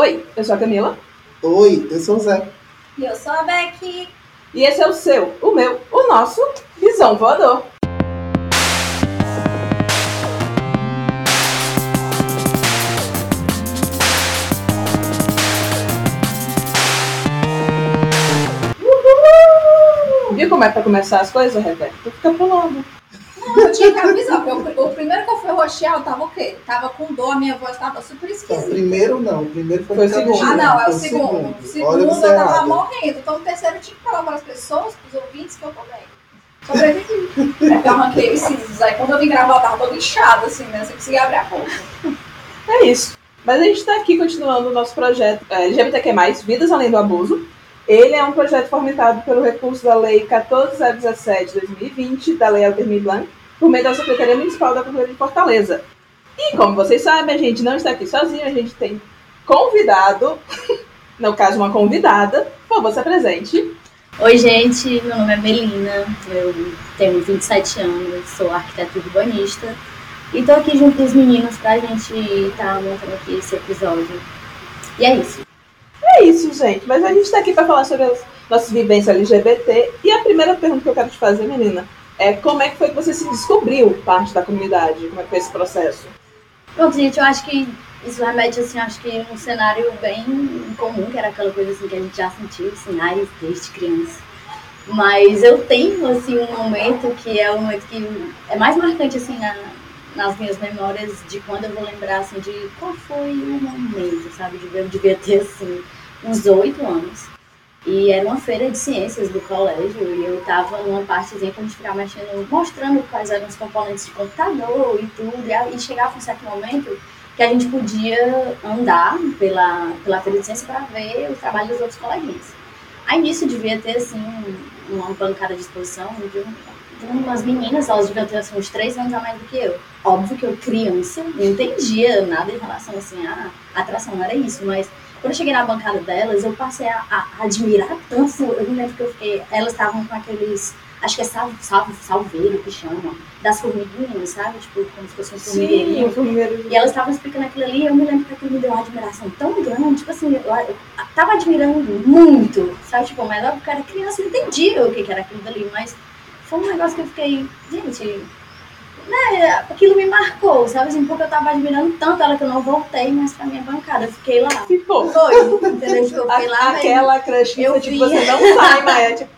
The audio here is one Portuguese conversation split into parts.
Oi, eu sou a Camila. Oi, eu sou o Zé. E eu sou a Becky. E esse é o seu, o meu, o nosso Visão Voador. Uhul! Viu como é pra começar as coisas, Rebeca? Tu fica pulando. Não, eu tinha que avisar, porque o, primeiro que eu fui roxear, eu tava o quê? Tava com dor, a minha voz tava super esquisita. primeiro não, primeiro foi, Foi o segundo. Ah, não, é o segundo. O segundo Olha eu você tava errado. morrendo. Então o terceiro eu tinha que falar para as pessoas, para os ouvintes, que eu tô bem. Sobrevivi. É que eu arranquei os sisos. Aí quando eu vim gravar, eu tava toda inchada, assim, né? Você conseguia abrir a boca. É isso. Mas a gente está aqui continuando o nosso projeto é, LGBTQ+, Vidas Além do Abuso. Ele é um projeto fomentado pelo recurso da Lei 14017-2020, da Lei Altemir Blanc, por meio da Secretaria Municipal da Cultura de Fortaleza. E como vocês sabem, a gente não está aqui sozinho, a gente tem convidado, no caso uma convidada, por favor, se apresente. Oi, gente, meu nome é Melina, eu tenho 27 anos, sou arquiteta urbanista e tô aqui junto com os meninos pra gente estar montando aqui esse episódio. E é isso. É isso, gente. Mas a gente está aqui para falar sobre as nossas vivências LGBT. E a primeira pergunta que eu quero te fazer, menina, é como é que foi que você se descobriu parte da comunidade? Como é que foi esse processo? Pronto, gente, eu acho que isso remete, assim, acho que um cenário bem comum, que era aquela coisa assim que a gente já sentiu sinais desde criança. Mas eu tenho, assim, um momento que é o momento que é mais marcante, assim, na- nas minhas memórias de quando eu vou lembrar, assim, de qual foi o momento, sabe? De eu devia ter, assim, uns oito anos. E era uma feira de ciências do colégio e eu tava numa partezinha que a gente ficava mexendo, mostrando quais eram os componentes de computador e tudo. E, chegava um certo momento que a gente podia andar pela, pela feira de ciência para ver o trabalho dos outros coleguinhas. Aí nisso devia ter, assim, um- uma bancada de exposição de, um- umas meninas, elas deviam ter, assim, uns três anos a mais do que eu. Óbvio que eu, criança, não entendia nada em relação, assim, à atração, não era isso, mas quando eu cheguei na bancada delas, eu passei a, a admirar tanto. Eu me lembro que eu fiquei. Elas estavam com aqueles. Acho que é sal, sal, salveiro que chamam. Das formiguinhas, sabe? Tipo, como se fosse um formigueirinho. o primeiro. E elas estavam explicando aquilo ali, e eu me lembro que aquilo me deu uma admiração tão grande, tipo assim, eu, eu tava admirando muito, sabe? Tipo, mas eu era criança, eu não entendia o que, que era aquilo dali, mas foi um negócio que eu fiquei, gente, né, aquilo me marcou, sabe? Assim, porque eu tava admirando tanto ela que eu não voltei mais pra minha bancada, eu fiquei lá. Ficou. Foi, entendeu? Tipo, eu fiquei lá, A- Aquela crush que Eu tipo, vi. você não sai, mas é tipo,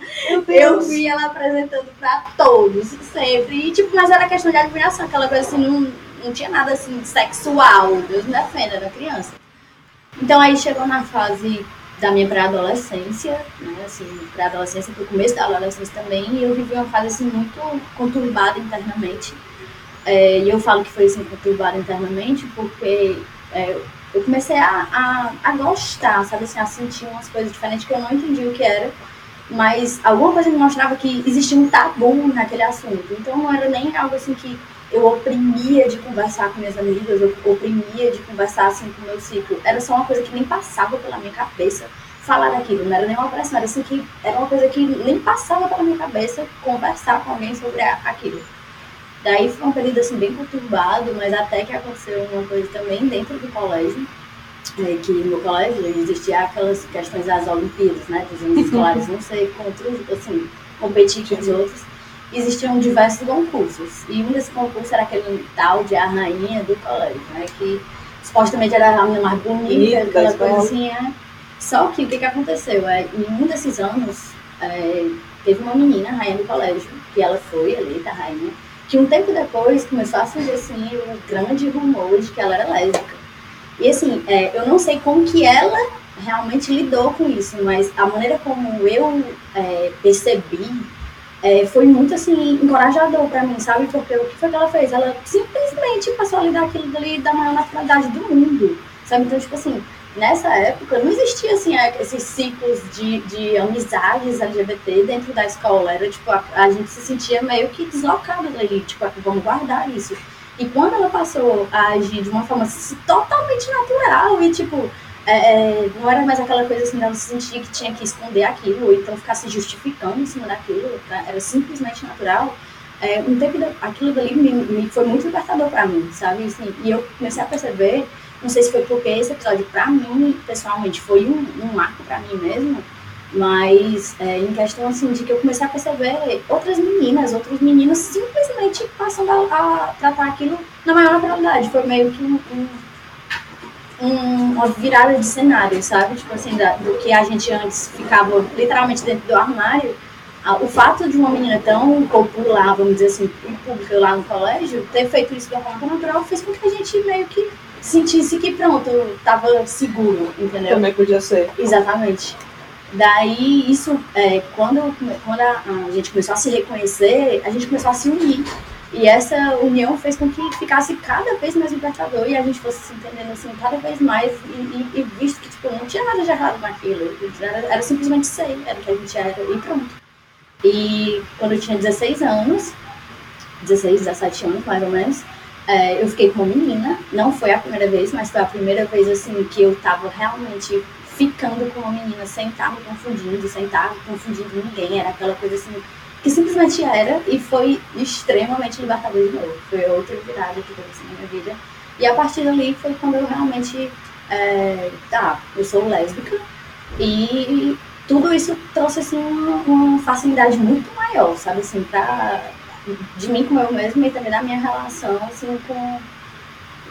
meu Eu vi ela apresentando pra todos, sempre. E, tipo, mas era questão de admiração, aquela coisa assim, não, não tinha nada assim sexual, Deus me defenda, era criança. Então aí chegou na fase da minha pré-adolescência, né, assim, pré-adolescência pro começo da adolescência também, e eu vivi uma fase assim muito conturbada internamente. É, e eu falo que foi assim conturbada internamente porque é, eu comecei a, a, a gostar, sabe assim, a sentir umas coisas diferentes que eu não entendi o que era mas alguma coisa me mostrava que existia um tabu naquele assunto. Então não era nem algo assim que eu oprimia de conversar com minhas amigas, eu oprimia de conversar assim com o meu ciclo. Era só uma coisa que nem passava pela minha cabeça falar daquilo, não era nem uma opressão, era assim que era uma coisa que nem passava pela minha cabeça conversar com alguém sobre aquilo. Daí foi um período assim bem conturbado, mas até que aconteceu uma coisa também dentro do colégio, é, que no colégio existia aquelas questões das Olimpíadas, né, dos anos escolares, não sei contra os, assim, competir com os outros. Existiam diversos concursos, e um desses concursos era aquele tal de a rainha do colégio, né, que supostamente era a menina mais bonita, aquela coisa assim, é. Só que o que, que aconteceu? É, em um desses anos, é, teve uma menina, rainha do colégio, que ela foi eleita rainha, que um tempo depois começou a surgir assim, um grande rumor de que ela era lésbica. E assim, é, eu não sei como que ela realmente lidou com isso, mas a maneira como eu é, percebi é, foi muito assim, encorajador pra mim, sabe? Porque o que foi que ela fez? Ela simplesmente passou a lidar aquilo dali da maior naturalidade do mundo, sabe? Então, tipo assim, nessa época não existia assim esses ciclos de, de amizades LGBT dentro da escola. Era tipo, a, a gente se sentia meio que deslocado dali, tipo, vamos guardar isso. E quando ela passou a agir de uma forma assim, totalmente natural e tipo, é, é, não era mais aquela coisa assim, dela se sentir que tinha que esconder aquilo, ou então ficar se justificando em cima daquilo, tá? era simplesmente natural. É, um tempo da, aquilo dali me, me foi muito libertador pra mim, sabe? Assim, e eu comecei a perceber Não sei se foi porque esse episódio, pra mim, pessoalmente, foi um, um marco pra mim mesmo, mas é, em questão assim de que eu comecei a perceber outras meninas, outros meninos simplesmente passando a, a tratar aquilo na maior naturalidade. Foi meio que um, um, um- uma virada de cenário, sabe? Tipo assim, da- do que a gente antes ficava literalmente dentro do armário. a- O fato de uma menina tão popular, vamos dizer assim, pública lá no colégio, ter feito isso de uma forma natural fez com que a gente meio que sentisse que pronto, tava seguro, entendeu? Também podia ser. Exatamente. Daí, isso, é, quando, quando a, a gente começou a se reconhecer, a gente começou a se unir. E essa união fez com que ficasse cada vez mais libertador e a gente fosse se entendendo assim cada vez mais e, e- e visto que tipo, não tinha nada de errado naquilo. Era, era simplesmente ser, era o que a gente era e pronto. E quando eu tinha 16 anos, 16, 17 anos mais ou menos, é, eu fiquei com uma menina. Não foi a primeira vez, mas foi a primeira vez assim que eu tava realmente ficando com uma menina sem estar me confundindo, sem estar confundindo ninguém. Era aquela coisa assim que simplesmente era e foi extremamente libertador de novo. Foi outra virada que teve assim na minha vida. E a partir dali foi quando eu realmente, é, tá, eu sou lésbica e tudo isso trouxe assim uma, uma facilidade muito maior, sabe assim, pra, de mim com eu mesma e também da minha relação assim com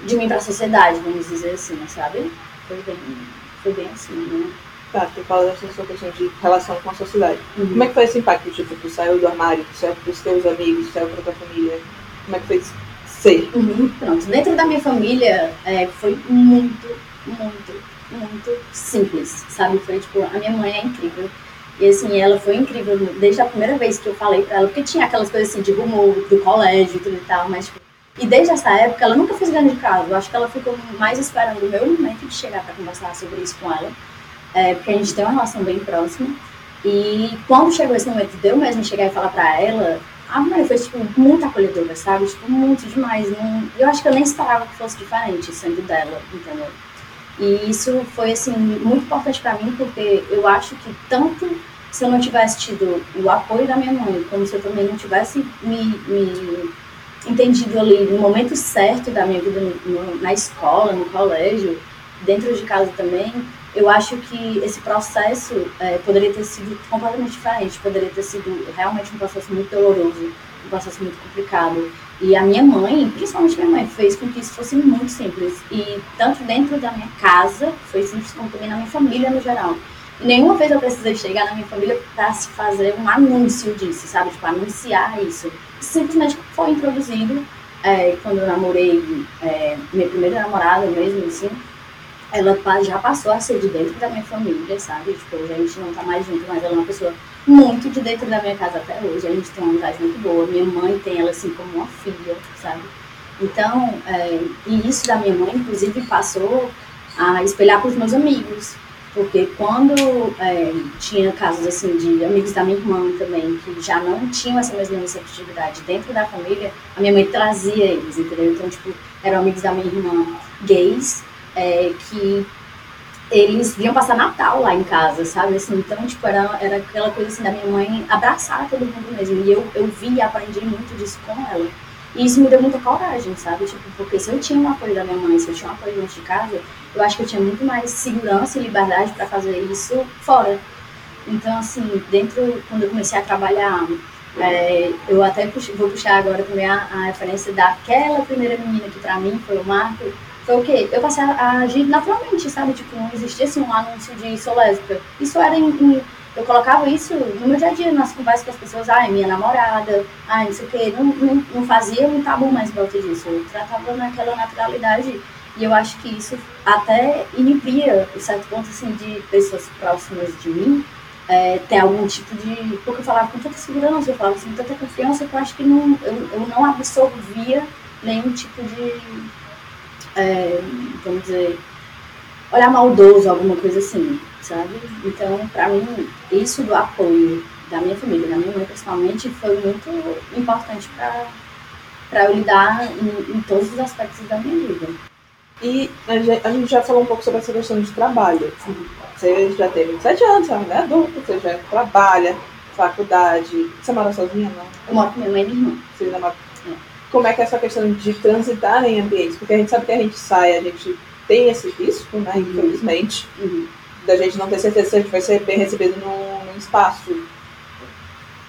de mim para a sociedade, vamos dizer assim, sabe? Foi bem, foi bem assim, né? Tá, tu fala dessa sua questão de relação com a sociedade. Uhum. Como é que foi esse impacto? Tipo, tu saiu do armário, tu saiu pros teus amigos, tu saiu pra tua família. Como é que foi ser? Uhum, Pronto, dentro da minha família é, foi muito, muito, muito simples, sabe? Foi tipo, a minha mãe é incrível. E assim, ela foi incrível desde a primeira vez que eu falei pra ela, porque tinha aquelas coisas assim de rumor do colégio e tudo e tal, mas tipo, e desde essa época ela nunca fez grande caso. Eu acho que ela ficou mais esperando o meu momento de chegar pra conversar sobre isso com ela, é, porque a gente tem uma relação bem próxima. E quando chegou esse momento de eu mesmo chegar e falar pra ela, a mãe foi, tipo, muito acolhedora, sabe? Tipo, muito demais. Eu acho que eu nem esperava que fosse diferente sendo dela, entendeu? E isso foi, assim, muito importante pra mim, porque eu acho que tanto se eu não tivesse tido o apoio da minha mãe, como se eu também não tivesse me, me entendido ali no momento certo da minha vida no- na escola, no colégio, dentro de casa também, eu acho que esse processo eh, poderia ter sido completamente diferente, poderia ter sido realmente um processo muito doloroso, um processo muito complicado. E a minha mãe, principalmente minha mãe, fez com que isso fosse muito simples. E tanto dentro da minha casa, foi simples, como também na minha família no geral. E nenhuma vez eu precisei chegar na minha família para se fazer um anúncio disso, sabe? Tipo, anunciar isso. Simplesmente foi introduzido eh, quando eu namorei eh, minha primeira namorada mesmo, assim ela já passou a ser de dentro da minha família, sabe? Tipo, a gente não tá mais junto, mas ela é uma pessoa muito de dentro da minha casa até hoje. A gente tem uma amizade muito boa. Minha mãe tem ela assim como uma filha, sabe? Então, é, e isso da minha mãe, inclusive, passou a espelhar para os meus amigos. Porque quando é, tinha casos assim de amigos da minha irmã também, que já não tinham essa mesma receptividade dentro da família, a minha mãe trazia eles, entendeu? Então, tipo, eram amigos da minha irmã gays, é, que eles vinham passar Natal lá em casa, sabe? Assim, então, tipo, era, era aquela coisa assim da minha mãe abraçar todo mundo mesmo. E eu, eu vi e aprendi muito disso com ela. E isso me deu muita coragem, sabe? Tipo, porque se eu tinha um apoio da minha mãe, se eu tinha um apoio dentro de casa, eu acho que eu tinha muito mais segurança e liberdade para fazer isso fora. Então, assim, dentro, quando eu comecei a trabalhar, é, eu até puxo- vou puxar agora também a, a referência daquela primeira menina que pra mim foi o Marco, foi o quê? Eu passei a, agir naturalmente, sabe? Tipo, não existia assim um anúncio de sou lésbica. Isso era em, em- eu colocava isso no meu dia a dia, nas conversas com as pessoas, ai, minha namorada, ai, não sei o quê. Não, não, não fazia um tabu mais em volta disso. Eu tratava naquela naturalidade. E eu acho que isso até inibia, em certo ponto, assim, de pessoas próximas de mim é, ter algum tipo de. Porque eu falava com tanta segurança, eu falava assim, com tanta confiança que eu acho que não, eu, eu não absorvia nenhum tipo de. É, vamos dizer. olhar maldoso, alguma coisa assim, sabe? Então, pra mim, isso do apoio da minha família, da minha mãe principalmente, foi muito importante pra, pra eu lidar em, em todos os aspectos da minha vida. E a gente, já falou um pouco sobre essa questão de trabalho. Você já tem 27 anos, você é mulher adulta, você já trabalha, faculdade. Você mora sozinha, não? Eu moro com minha mãe e minha irmã. Você ainda mora- Como é que é essa questão de transitar em ambientes? Porque a gente sabe que a gente sai, a gente tem esse risco, né, infelizmente, Uhum. da gente não ter certeza se a gente vai ser bem recebido num, espaço.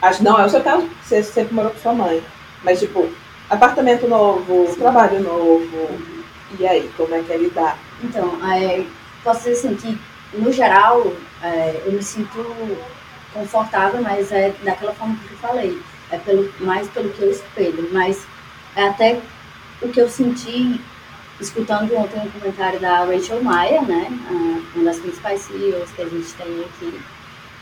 Acho que não é o seu caso, você sempre morou com sua mãe. Mas, tipo, apartamento novo, trabalho novo. E aí, como é que é lidar? Então, é, posso dizer assim que, no geral, é, eu me sinto confortável, mas é daquela forma que eu falei. É pelo, mais pelo que eu espelho. Mas até o que eu senti escutando ontem um comentário da Rachel Maia, né? Uma das principais CEOs que a gente tem aqui.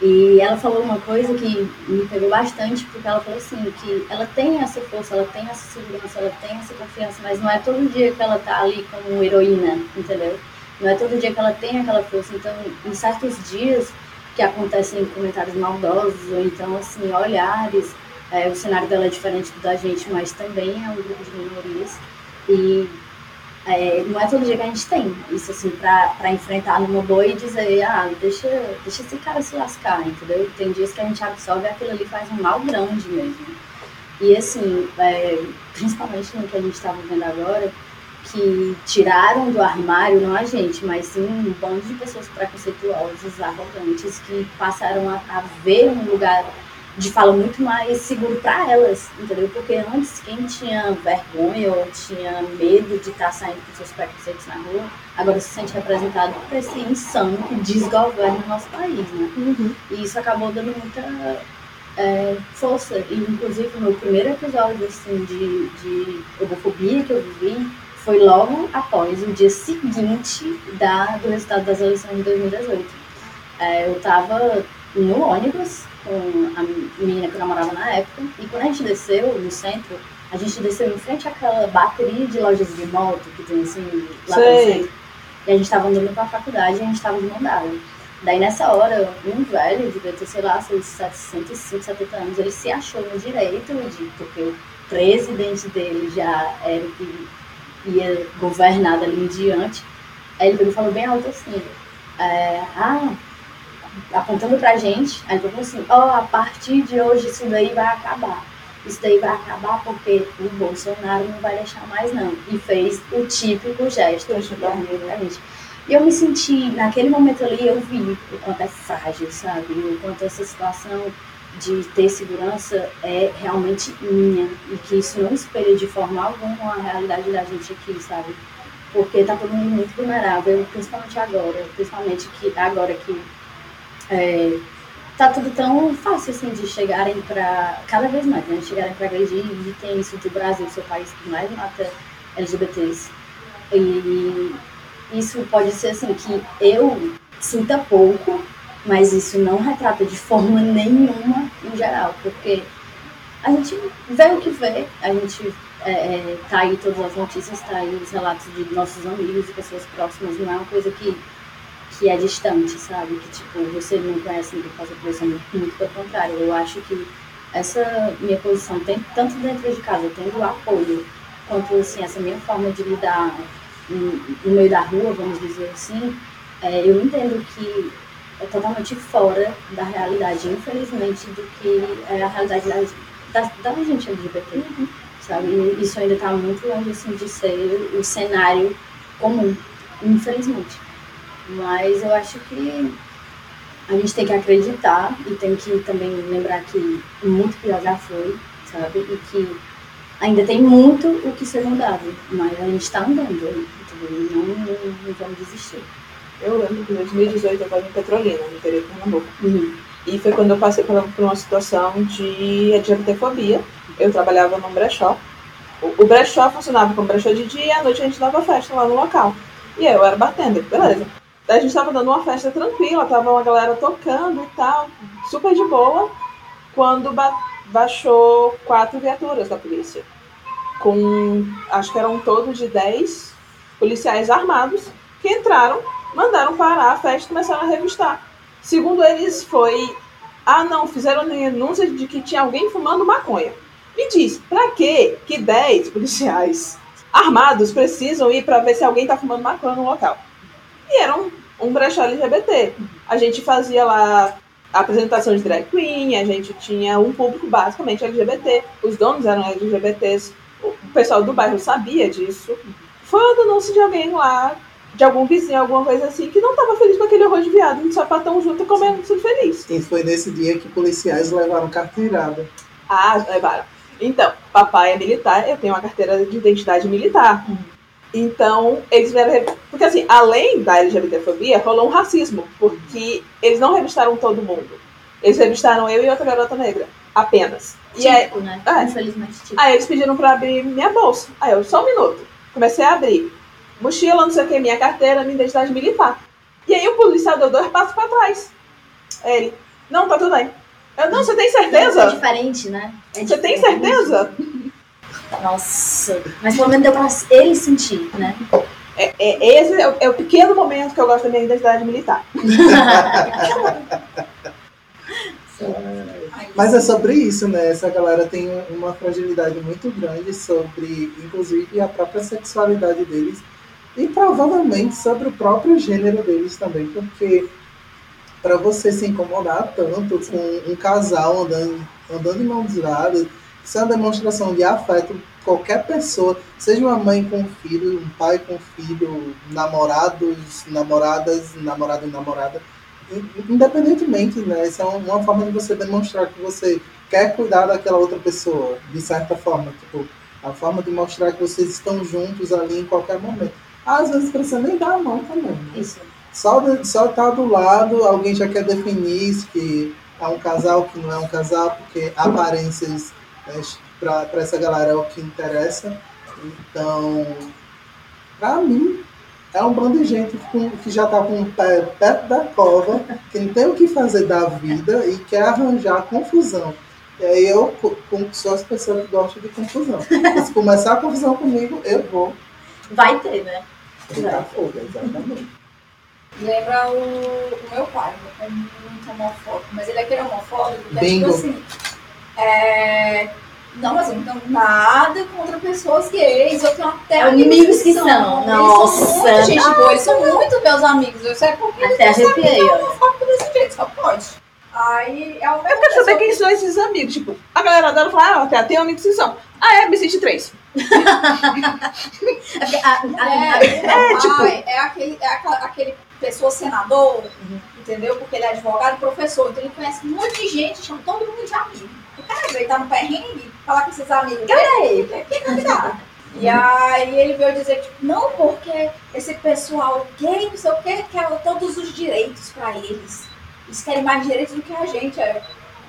E ela falou uma coisa que me pegou bastante, porque ela falou assim, que ela tem essa força, ela tem essa segurança, ela tem essa confiança, mas não é todo dia que ela tá ali como heroína, entendeu? Não é todo dia que ela tem aquela força. Então, em certos dias que acontecem comentários maldosos, ou então, assim, olhares, é, o cenário dela é diferente do da gente, mas também é um grupo de minorias. E é, não é todo dia que a gente tem isso, assim, pra enfrentar numa boa e dizer, ah, deixa, deixa esse cara se lascar, entendeu? Tem dias que a gente absorve aquilo ali faz um mal grande mesmo. E, assim, é, principalmente no que a gente está vivendo agora, que tiraram do armário, não a gente, mas sim um bando de pessoas preconceituosas, arrogantes, que passaram a, a ver um lugar de fala muito mais seguro para elas, entendeu? Porque antes quem tinha vergonha ou tinha medo de estar saindo com seus preconceitos na rua, agora se sente representado por esse insano que desgoverna o nosso país, né? E isso acabou dando muita é, força. E, inclusive, o meu primeiro episódio assim, de, de homofobia que eu vivi foi logo após o dia seguinte da, do resultado das eleições de 2018. É, eu estava no ônibus com a menina que eu namorava na época, e quando a gente desceu no centro, a gente desceu em frente àquela bateria de lojas de moto que tem assim lá no Sei. centro. E a gente estava andando pra faculdade e a gente estava de mão dada. Daí nessa hora, um velho, devia ter, sei lá, seus 65, 70 anos, ele se achou no direito de, porque o presidente dele já era o que ia governar dali em diante. Aí ele falou bem alto assim, é, ah, apontando pra gente, aí falou assim, ó, a partir de hoje isso daí vai acabar. Isso daí vai acabar porque o Bolsonaro não vai deixar mais não. E fez o típico gesto de dormir pra gente. E eu me senti, naquele momento ali, eu vi o quanto é frágil, sabe? O quanto essa situação de ter segurança é realmente minha. E que isso não espelha de forma alguma a realidade da gente aqui, sabe? Porque tá todo mundo muito vulnerável, principalmente agora. Principalmente que agora que é, tá tudo tão fácil assim de chegarem para cada vez mais, né? Chegarem para agredir e tem isso do Brasil, seu país que mais mata LGBTs. E isso pode ser assim que eu sinta pouco, mas isso não retrata de forma nenhuma em geral, porque a gente vê o que vê, a gente é, é, tá aí todas as notícias, tá aí os relatos de nossos amigos e pessoas próximas, não é uma coisa que que é distante, sabe? Que tipo, você não conhece ninguém passa por isso, muito, muito pelo contrário. Eu acho que essa minha posição, tanto dentro de casa, tendo apoio, quanto assim, essa minha forma de lidar no, meio da rua, vamos dizer assim, é, eu entendo que é totalmente fora da realidade, infelizmente, do que é a realidade da, da, da gente LGBT, sabe? E isso ainda está muito longe assim, de ser o cenário comum, infelizmente. Mas eu acho que a gente tem que acreditar e tem que também lembrar que muito pior já foi, sabe? E que ainda tem muito o que ser mudado, mas a gente está andando, entendeu? E não, não, não vamos desistir. Eu lembro que em 2018 eu estava em Petrolina, no interior de Pernambuco. Uhum. E foi quando eu passei por por uma situação de LGBTfobia. Eu trabalhava num brechó. O, o brechó funcionava como brechó de dia e à noite a gente dava festa lá no local. E eu era bartender, beleza. A gente tava dando uma festa tranquila, tava uma galera tocando e tal, super de boa, quando ba- baixou quatro viaturas da polícia. Com, acho que eram um todo de 10 policiais armados que entraram, mandaram parar a festa e começaram a revistar. Segundo eles, foi. Ah, não, fizeram denúncia de que tinha alguém fumando maconha. Me diz, pra quê que 10 policiais armados precisam ir pra ver se alguém tá fumando maconha no local? E era um, um brechó LGBT. A gente fazia lá apresentação de drag queen, a gente tinha um público basicamente LGBT, os donos eram LGBTs, o pessoal do bairro sabia disso. Foi uma denúncia de alguém lá de algum vizinho, alguma coisa assim, que não tava feliz com aquele horror de viado, um sapatão junto comendo, tudo feliz. E foi nesse dia que policiais levaram carteirada. Ah, levaram. Então, papai é militar, eu tenho uma carteira de identidade militar. Então, eles vieram. Porque, assim, além da LGBTfobia, rolou um racismo, porque eles não revistaram todo mundo. Eles revistaram eu e outra garota negra, apenas. E aí, Típico, né? é. Infelizmente, típico. aí eles pediram pra abrir minha bolsa. Aí eu, só um minuto. Comecei a abrir. Mochila, não sei o que, minha carteira, minha identidade militar. E aí o policial deu dois passos pra trás. Aí Ele, não, tá tudo bem. Eu, não, você tem É certeza? diferente, né? É Você tem certeza? Nossa. Mas pelo menos deu pra ele sentir, né? É, é- esse é o, é o pequeno momento que eu gosto da minha identidade militar. Mas é sobre isso, né? Essa galera tem uma fragilidade muito grande sobre, inclusive, a própria sexualidade deles e provavelmente sobre o próprio gênero deles também, porque para você se incomodar tanto com um casal andando, andando de mãos dadas, isso é uma demonstração de afeto. Qualquer pessoa, seja uma mãe com filho, um pai com filho, namorados, namoradas, namorado e namorada, independentemente, né? Essa é uma forma de você demonstrar que você quer cuidar daquela outra pessoa, de certa forma. Tipo, a forma de mostrar que vocês estão juntos ali em qualquer momento. Às vezes precisa nem dar a mão também. Né? Isso. Só, de, só tá do lado, alguém já quer definir se que é um casal, que não é um casal, porque aparências né, para essa galera é o que interessa. Então, pra mim, é um bando de gente com- que já tá com o pé perto da cova, que não tem o que fazer da vida e quer arranjar confusão. E aí eu sou as pessoas que gostam de confusão. Se começar a confusão comigo, eu vou Vai ter, né? fogo, exatamente. Lembra o, o meu pai, meu pai é muito homofóbico, mas ele é aquele homofóbico que é Bingo. tipo assim. É... Não, mas eu não tenho nada contra pessoas gays. Eu tenho até Amigos que são. Eles Nossa. são muito gente boa, eles são muito meus amigos. Eu sei porque eles Até não sabem arrepiei, que é ó. homofóbico desse jeito, só pode. Aí é Eu quero saber quem são esses amigos. Tipo, a galera dela fala, ah, tem, tem amigos que são. Ah, é, me senti três. É a- a- É, a- é, tipo- é aquele, é aquela- aquele pessoa senador, Uhum. entendeu? Porque ele é advogado e professor, então ele conhece um monte de gente, chama todo mundo de amigo. Cara veio, tá no perrengue, falar com esses amigos. Peraí. Que convidado. E aí ele veio dizer, tipo, não, porque esse pessoal gay, não sei o que, quer todos os direitos pra eles. Eles querem mais direitos do que a gente. Eu,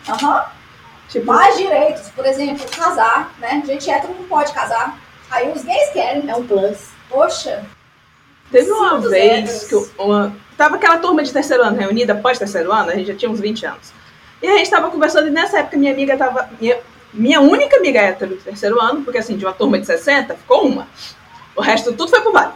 Aham, Tipo, mais direitos. Por exemplo, casar, né? Gente hétero não pode casar. Aí os gays querem. É um plus. Poxa, teve uma vez que eu- uma, tava aquela turma de terceiro ano reunida, pós terceiro ano, a gente já tinha uns 20 anos. E a gente tava conversando e nessa época minha amiga tava. Minha, minha única amiga hétero do terceiro ano, porque assim, de uma turma de 60, ficou uma. O resto tudo foi pro vale.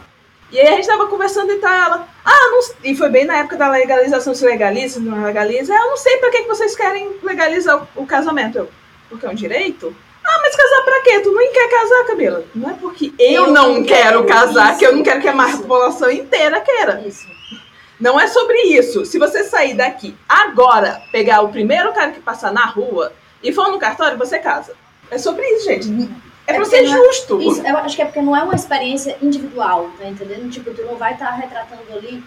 E aí a gente tava conversando e tal, ela, ah, não, e foi bem na época da legalização, se legaliza, se não legaliza, eu não sei pra que, que vocês querem legalizar o, o casamento. Eu, porque é um direito? Ah, mas casar pra quê? Tu nem quer casar, Camila? Não é porque eu, Eu não não quero, quero casar, isso, que eu não quero que a população inteira queira. Isso. Não é sobre isso. Se você sair daqui agora, pegar o primeiro cara que passar na rua e for no cartório, você casa. É sobre isso, gente. É, É pra ser é- justo. Isso, eu acho que é porque não é uma experiência individual, tá entendendo? Tipo, tu não vai estar retratando ali.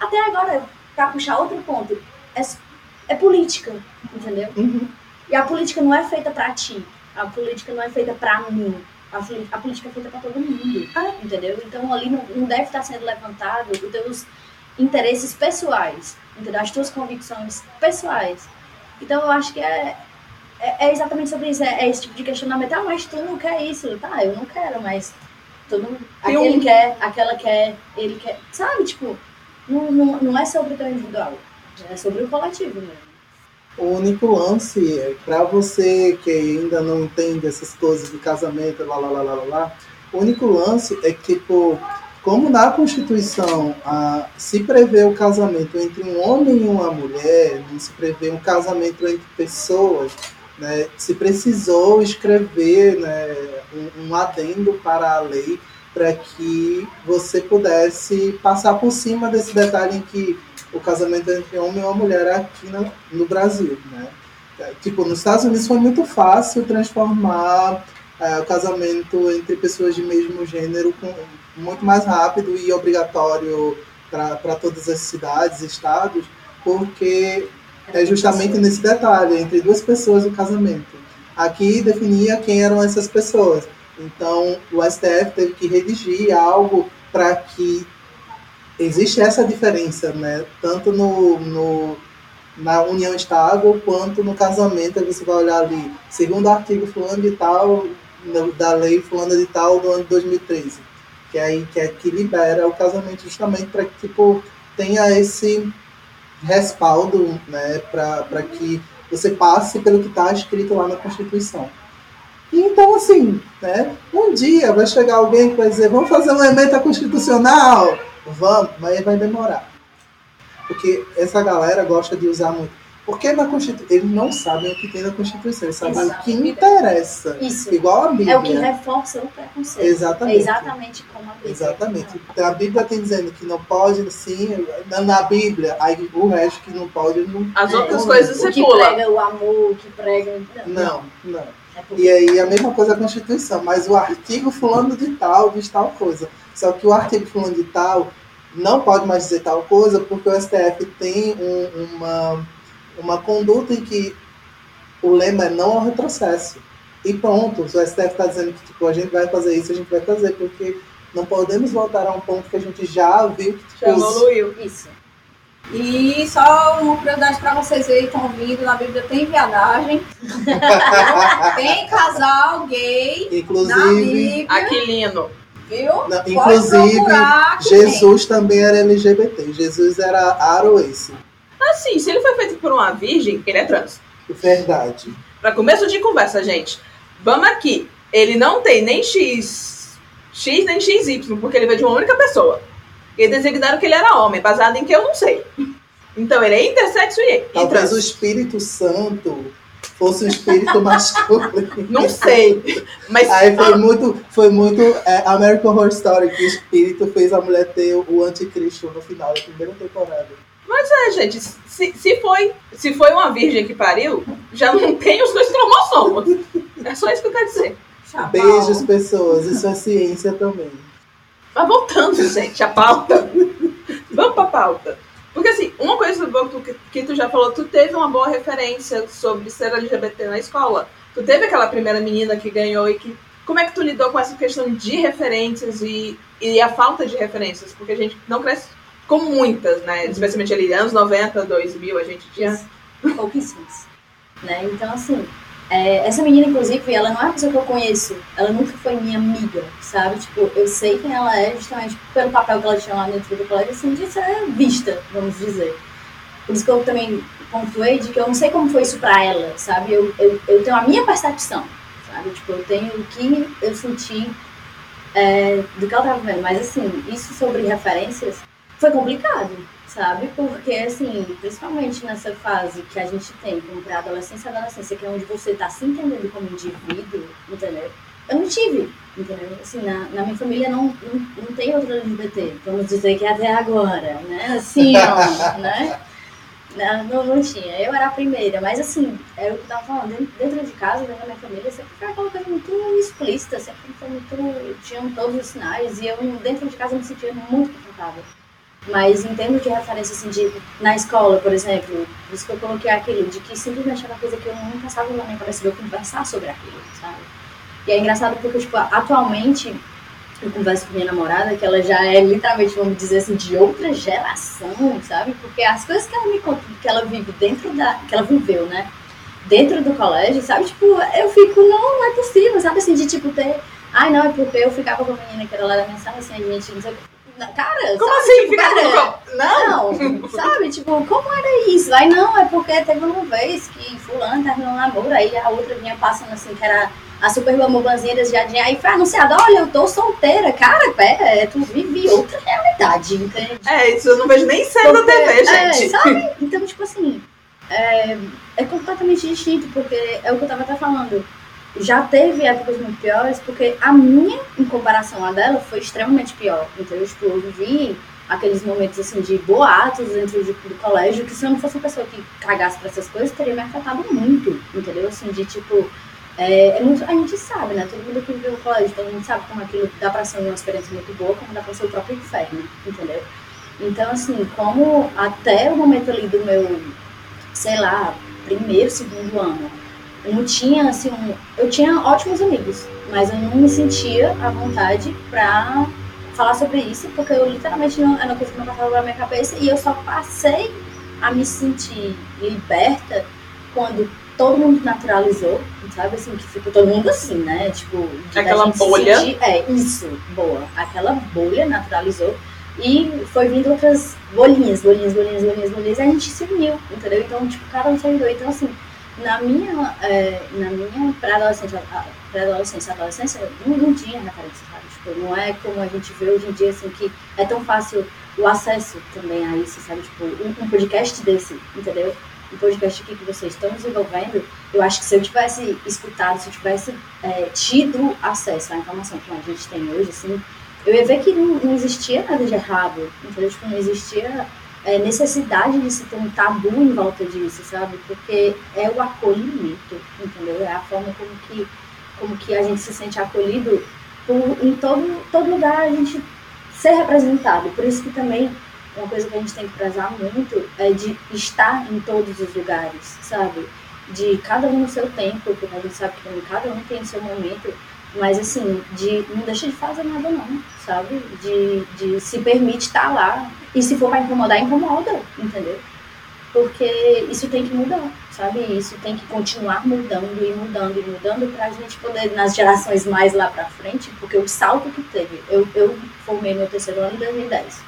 Até agora, pra puxar outro ponto, é, é política, entendeu? Uhum. E a política não é feita pra ti. A política não é feita pra mim. A, política é feita pra todo mundo, entendeu? Então ali não, não deve estar sendo levantado os teus interesses pessoais, entendeu? As tuas convicções pessoais. Então eu acho que é, é, é exatamente sobre isso. É, é esse tipo de questionamento. Ah, mas tu não quer isso. Tá, eu não quero, mas mundo, Tem aquele um- quer, aquela quer, ele quer. Sabe, tipo, não, não, não é sobre o teu individual. É sobre o coletivo mesmo. O único lance, é, pra você que ainda não entende essas coisas de casamento, lá, lá, lá, lá, lá, lá, o único lance é que, tipo, como na Constituição se prevê o casamento entre um homem e uma mulher, não se prevê um casamento entre pessoas, né, se precisou escrever né, um, um adendo para a lei para que você pudesse passar por cima desse detalhe em que o casamento entre homem e uma mulher aqui no, no Brasil, né? É, Tipo, nos Estados Unidos foi muito fácil transformar é, o casamento entre pessoas de mesmo gênero com, muito mais rápido e obrigatório para todas as cidades, estados, porque é justamente nesse detalhe, entre duas pessoas o casamento. Aqui definia quem eram essas pessoas. Então, o STF teve que redigir algo para que existe essa diferença, né? Tanto no, no, na união estável quanto no casamento. Aí você vai olhar ali, segundo o artigo fulano de tal, da lei fulana de tal do ano de 2013. Que é aí que é que libera o casamento justamente para que tipo, tenha esse respaldo né, para que você passe pelo que está escrito lá na Constituição. E então, assim, né, um dia vai chegar alguém que vai dizer, vamos fazer uma emenda constitucional? Vamos, mas vai demorar. Porque essa galera gosta de usar muito porque na Constituição, eles não sabem o que tem na Constituição, eles sabem Exato. o que interessa. Isso. Igual a Bíblia. É o que reforça o preconceito. Exatamente. É exatamente como a Bíblia. Exatamente. Então, a Bíblia tem dizendo que não pode, sim, na Bíblia, aí o resto que não pode, não. As outras coisas você pula. O que prega o amor, o que prega. Não, não. não. É e aí a mesma coisa a Constituição, mas o artigo fulano de tal diz tal coisa. Só que o artigo fulano de tal não pode mais dizer tal coisa porque o STF tem um, uma uma conduta em que o lema é não ao retrocesso. E pronto, o STF está dizendo que tipo, a gente vai fazer isso, a gente vai fazer, porque não podemos voltar a um ponto que a gente já viu que tipo, já evoluiu. Isso. E só uma curiosidade para vocês aí que estão ouvindo, na Bíblia tem viadagem, tem casal gay, inclusive, na Bíblia. Aquilino. Viu? Não, inclusive, Jesus também era LGBT. Jesus era aroense. Assim, se ele foi feito por uma virgem, ele é trans. Verdade. Para começo de conversa, gente, vamos aqui. Ele não tem nem X, X nem XY, porque ele veio de uma única pessoa. E designaram que ele era homem, baseado em que eu não sei. Então ele é intersexo e Talvez o Espírito Santo fosse um espírito masculino. Não sei. Mas aí foi muito, foi muito é, American Horror Story que o espírito fez a mulher ter o anticristo no final da primeira temporada. Mas é, gente, se, se, foi, se foi uma virgem que pariu, já não tem os dois cromossomos. É só isso que eu quero dizer. Beijos, pessoas. Isso é ciência também. Mas voltando, gente, a pauta. Vamos pra pauta. Porque assim, uma coisa que, que tu já falou, tu teve uma boa referência sobre ser LGBT na escola. Tu teve aquela primeira menina que ganhou e que. Como é que tu lidou com essa questão de referências e, e a falta de referências? Porque a gente não cresce com muitas, né? Uhum. Especialmente ali anos 90, 2000, a gente tinha. Pouquíssimas. né? Então, assim, é, essa menina, inclusive, ela não é uma pessoa que eu conheço. Ela nunca foi minha amiga, sabe? Tipo, eu sei quem ela é justamente pelo papel que ela tinha lá dentro do colégio, assim, de ser vista, vamos dizer. Por isso que eu também pontuei de que eu não sei como foi isso pra ela, sabe? Eu, eu, eu tenho a minha percepção, sabe? Tipo, eu tenho o que eu senti é, do que ela tava vendo. Mas, assim, isso sobre referências foi complicado, sabe? Porque, assim, principalmente nessa fase que a gente tem, como pré-adolescência e adolescência, que é onde você está se entendendo como indivíduo, entendeu? Eu não tive, entendeu? Assim, na, na minha família não, não, não tem outra LGBT, vamos dizer que até agora, né? Assim, ó, né? Não, não, não, tinha. Eu era a primeira, mas assim, era o que eu tava falando, dentro, dentro de casa, dentro da minha família, sempre foi aquela coisa muito explícita, sempre foi muito. tinham todos os sinais, e eu dentro de casa me sentia muito confortável. Mas em termos de referência, assim, de, na escola, por exemplo, isso que eu coloquei aquilo, de que simplesmente era uma coisa que eu não passava na minha cabeça de eu conversar sobre aquilo, sabe? E é engraçado porque, tipo, atualmente, eu converso com minha namorada, que ela já é literalmente, vamos dizer assim, de outra geração, sabe? Porque as coisas que ela me conta, que ela vive dentro da. que ela viveu, né? Dentro do colégio, sabe? Tipo, eu fico, não, não é possível, sabe? Assim, de tipo ter. Ai, não, é porque eu ficava com a menina que era lá da minha sala, assim, a gente, não sei Cara, como sabe, assim? Tipo, Fica cara, não. não, sabe? Tipo, como era isso? Aí não, é porque teve uma vez que fulano terminou um namoro, aí a outra vinha passando assim, que era a super bambubanzinha das jardim, aí foi anunciado, olha, eu tô solteira. Cara, pera, é, tu vive outra realidade, entende? É, isso eu não vejo nem sendo da TV, é, gente. É, sabe? Então, tipo assim, é, é completamente distinto, porque é o que eu tava até falando já teve épocas muito piores, porque a minha, em comparação à dela, foi extremamente pior. Então, eu, tipo, eu aqueles momentos, assim, de boatos dentro de, do colégio, que se eu não fosse uma pessoa que cagasse pra essas coisas, teria me afetado muito, entendeu? Assim, de, tipo, é, é muito, a gente sabe, né? Todo mundo que vive no colégio, todo mundo sabe como aquilo dá pra ser uma experiência muito boa, como dá pra ser o próprio inferno, entendeu? Então, assim, como até o momento ali do meu, sei lá, primeiro, segundo ano, eu não tinha, assim, um, eu tinha ótimos amigos, mas eu não me sentia à vontade pra falar sobre isso, porque eu literalmente não, era uma coisa que não passava pela minha cabeça e eu só passei a me sentir liberta quando todo mundo naturalizou, sabe assim, que ficou todo mundo assim, né? Tipo, Aquela bolha. sentir- é, isso, boa. Aquela bolha naturalizou e foi vindo outras bolinhas, bolinhas, bolinhas, bolinhas, bolinhas, e a gente se uniu, entendeu? Então, tipo, cada um se ajudou. Então, assim, na minha, é, na minha pré-adolescência, pré-adolescência, adolescência, não, não tinha referência, sabe? Tipo, não é como a gente vê hoje em dia, assim, que é tão fácil o acesso também a isso, sabe? Tipo, um, um podcast desse, entendeu? Um podcast aqui que vocês estão desenvolvendo, eu acho que se eu tivesse escutado, se eu tivesse é, tido acesso à informação que a gente tem hoje, assim, eu ia ver que não, não existia nada de errado, entendeu? Tipo, não existia é, necessidade de se ter um tabu em volta disso, sabe? Porque é o acolhimento, entendeu? É a forma como que, como que a gente se sente acolhido por, em todo, todo lugar a gente ser representado. Por isso que também uma coisa que a gente tem que prezar muito é de estar em todos os lugares, sabe? De cada um no seu tempo, porque a gente sabe que cada um tem o seu momento, mas assim, de não deixa de fazer nada não, sabe? De, de se permite estar lá. E se for para incomodar, incomoda, entendeu? Porque isso tem que mudar, sabe? Isso tem que continuar mudando e mudando e mudando pra gente poder, nas gerações mais lá pra frente, porque o salto que teve, eu, eu formei meu terceiro ano em 2010.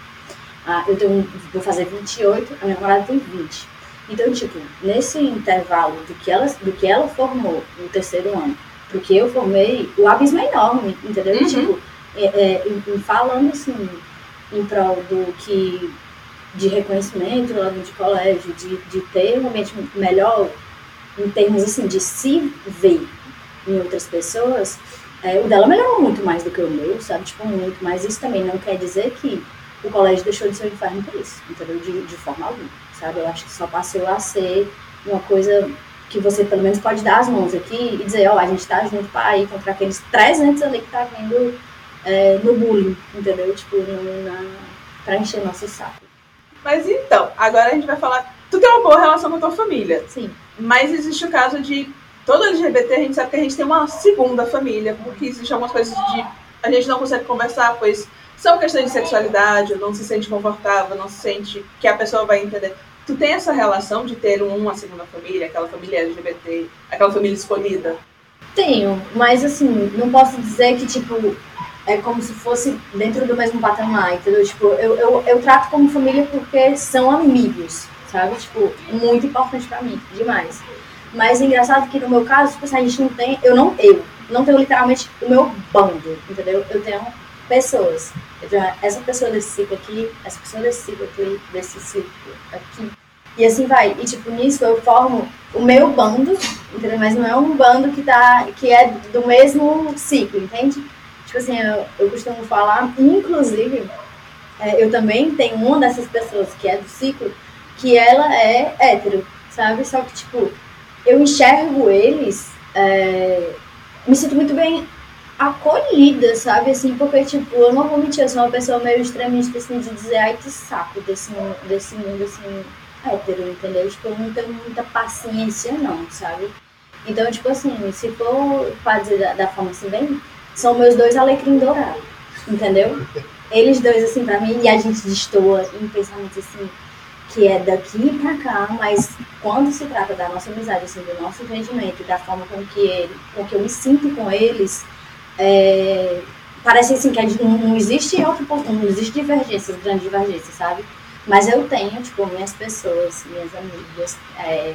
Ah, eu tenho, vou fazer 28, a minha namorada tem 20. Então, tipo, nesse intervalo do que ela, do que ela formou no terceiro ano pro que eu formei, o abismo é enorme, entendeu? Uhum. Tipo, é, é, em- falando assim, em prol do que de reconhecimento lá de colégio, de, de ter um ambiente melhor em termos assim de se ver em outras pessoas, é, o dela melhorou muito mais do que o meu, sabe? Tipo, muito. Mas isso também não quer dizer que o colégio deixou de ser um inferno por isso, entendeu? De, de forma alguma, sabe? Eu acho que só passou a ser uma coisa que você pelo menos pode dar as mãos aqui e dizer, ó, a gente tá junto para ir contra aqueles 300 ali que tá vindo é, no bullying, entendeu? Tipo, no, na, pra encher nosso saco. Mas então, agora a gente vai falar. Tu tem uma boa relação com a tua família. Sim. Mas existe o caso de todo LGBT, a gente sabe que a gente tem uma segunda família, porque existe algumas coisas de a gente não consegue conversar, pois são questões de sexualidade, não se sente confortável, não se sente que a pessoa vai entender. Tu tem essa relação de ter uma segunda família, aquela família LGBT, aquela família escolhida? Tenho, mas assim, não posso dizer que, tipo, é como se fosse dentro do mesmo patamar, entendeu? Tipo, eu, eu, eu trato como família porque são amigos, sabe? Tipo, muito importante pra mim, demais. Mas é engraçado que no meu caso, tipo assim, a gente não tem, eu não, eu, não tenho literalmente o meu bando, entendeu? Eu tenho pessoas. Essa pessoa desse ciclo aqui, essa pessoa desse ciclo aqui, desse ciclo aqui. E assim vai. E tipo, nisso eu formo o meu bando, entendeu? Mas não é um bando que, tá, que é do mesmo ciclo, entende? Tipo assim, eu, eu costumo falar, inclusive, é, eu também tenho uma dessas pessoas que é do ciclo, que ela é hétero, sabe? Só que, tipo, eu enxergo eles, é, me sinto muito bem acolhida, sabe? Assim, porque, tipo, eu não vou mentir, eu sou uma pessoa meio extremista, assim, de dizer, ai, que saco desse mundo, desse mundo assim, hétero, entendeu? Tipo, eu não tenho muita paciência, não, sabe? Então, tipo assim, se for pra dizer da, da forma assim, bem, são meus dois alecrim dourados, entendeu? Eles dois, assim, pra mim, e a gente destoa em pensamentos, assim, que é daqui pra cá, mas quando se trata da nossa amizade, assim, do nosso entendimento, da forma com que, ele, com que eu me sinto com eles, é, parece assim que gente- não, não existe outro ponto, não existe divergências, grandes divergências, sabe? Mas eu tenho, tipo, minhas pessoas, minhas amigas, é,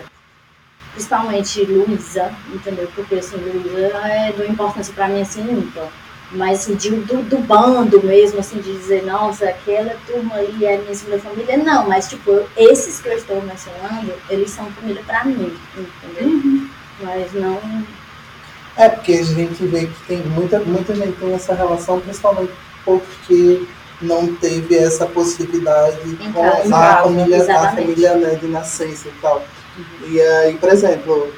principalmente Luísa, entendeu? Porque, assim, Luísa é de uma importância pra mim, assim, ímpar. Mas, assim, de, do, do bando mesmo, assim, de dizer, nossa, aquela turma ali é minha segunda família, não. Mas, tipo, eu- esses que eu estou mencionando, eles são família pra mim, entendeu? Mas não... É porque a gente vê que tem muita, muita gente tem essa relação, principalmente porque não teve essa possibilidade Em com casa, a família, a família né, de nascença e tal. E aí, por exemplo,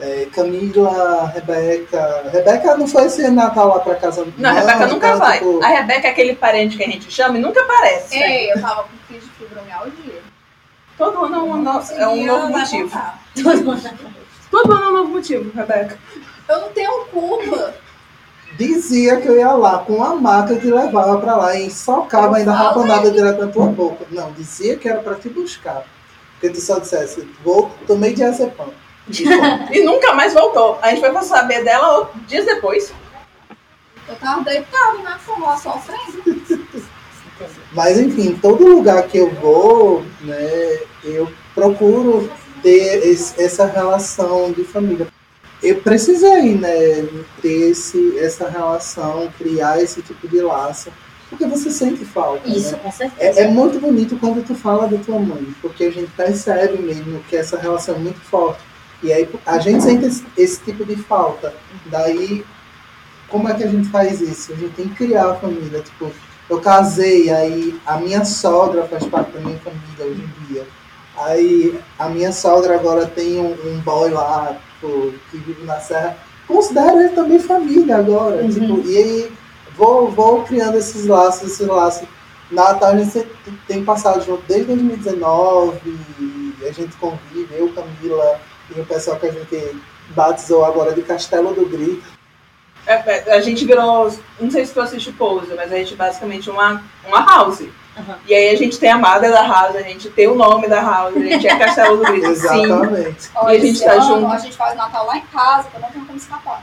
É, Camila, Rebeca. Rebeca não foi esse Natal lá pra casa. Não, a Rebeca nunca vai. tipo, A Rebeca é aquele parente que a gente chama e nunca aparece. Ei, eu tava com crise de fibromialgia. Todo ano é um, no- é um novo motivo. Todo ano é um novo motivo, Rebeca. Eu não tenho culpa. Dizia que eu ia lá com a maca que levava pra lá e socava ainda falei. rapanada direto na tua boca. Não, dizia que era pra te buscar. Porque tu só dissesse, vou, tomei diazepam. E. E nunca mais voltou. A gente foi saber dela dias depois. Eu tava deitada na cama, sofrendo. Mas enfim, todo lugar que eu vou, né, eu procuro ter esse- essa relação de família. Eu precisei, né, ter esse, essa relação, criar esse tipo de laço, porque você sente falta. Isso, né? com certeza. É, é muito bonito quando tu fala da tua mãe, porque a gente percebe mesmo que essa relação é muito forte. E aí a gente sente esse, esse tipo de falta. Daí, como é que a gente faz isso? A gente tem que criar a família. Tipo, eu casei, aí a minha sogra faz parte da minha família hoje em dia. Aí a minha sogra agora tem um, um boy lá, tipo, que vive na serra. Considero ele também família agora. Uhum. Tipo, e aí vou, vou criando esses laços, esses laços. Natal a gente tem passado junto desde 2019, e a gente convive, eu, Camila e o pessoal que a gente batizou agora de Castelo do Grito. É, é, a gente virou. Não sei se tu assiste o Pose, mas a gente basicamente uma, uma house. Uhum. E aí a gente tem a Mada da house, a gente tem o nome da house, a gente é Castelo do Grito. Sim. Exatamente. Ó, E a gente tá ano junto. A gente faz Natal lá em casa, eu não tenho como escapar.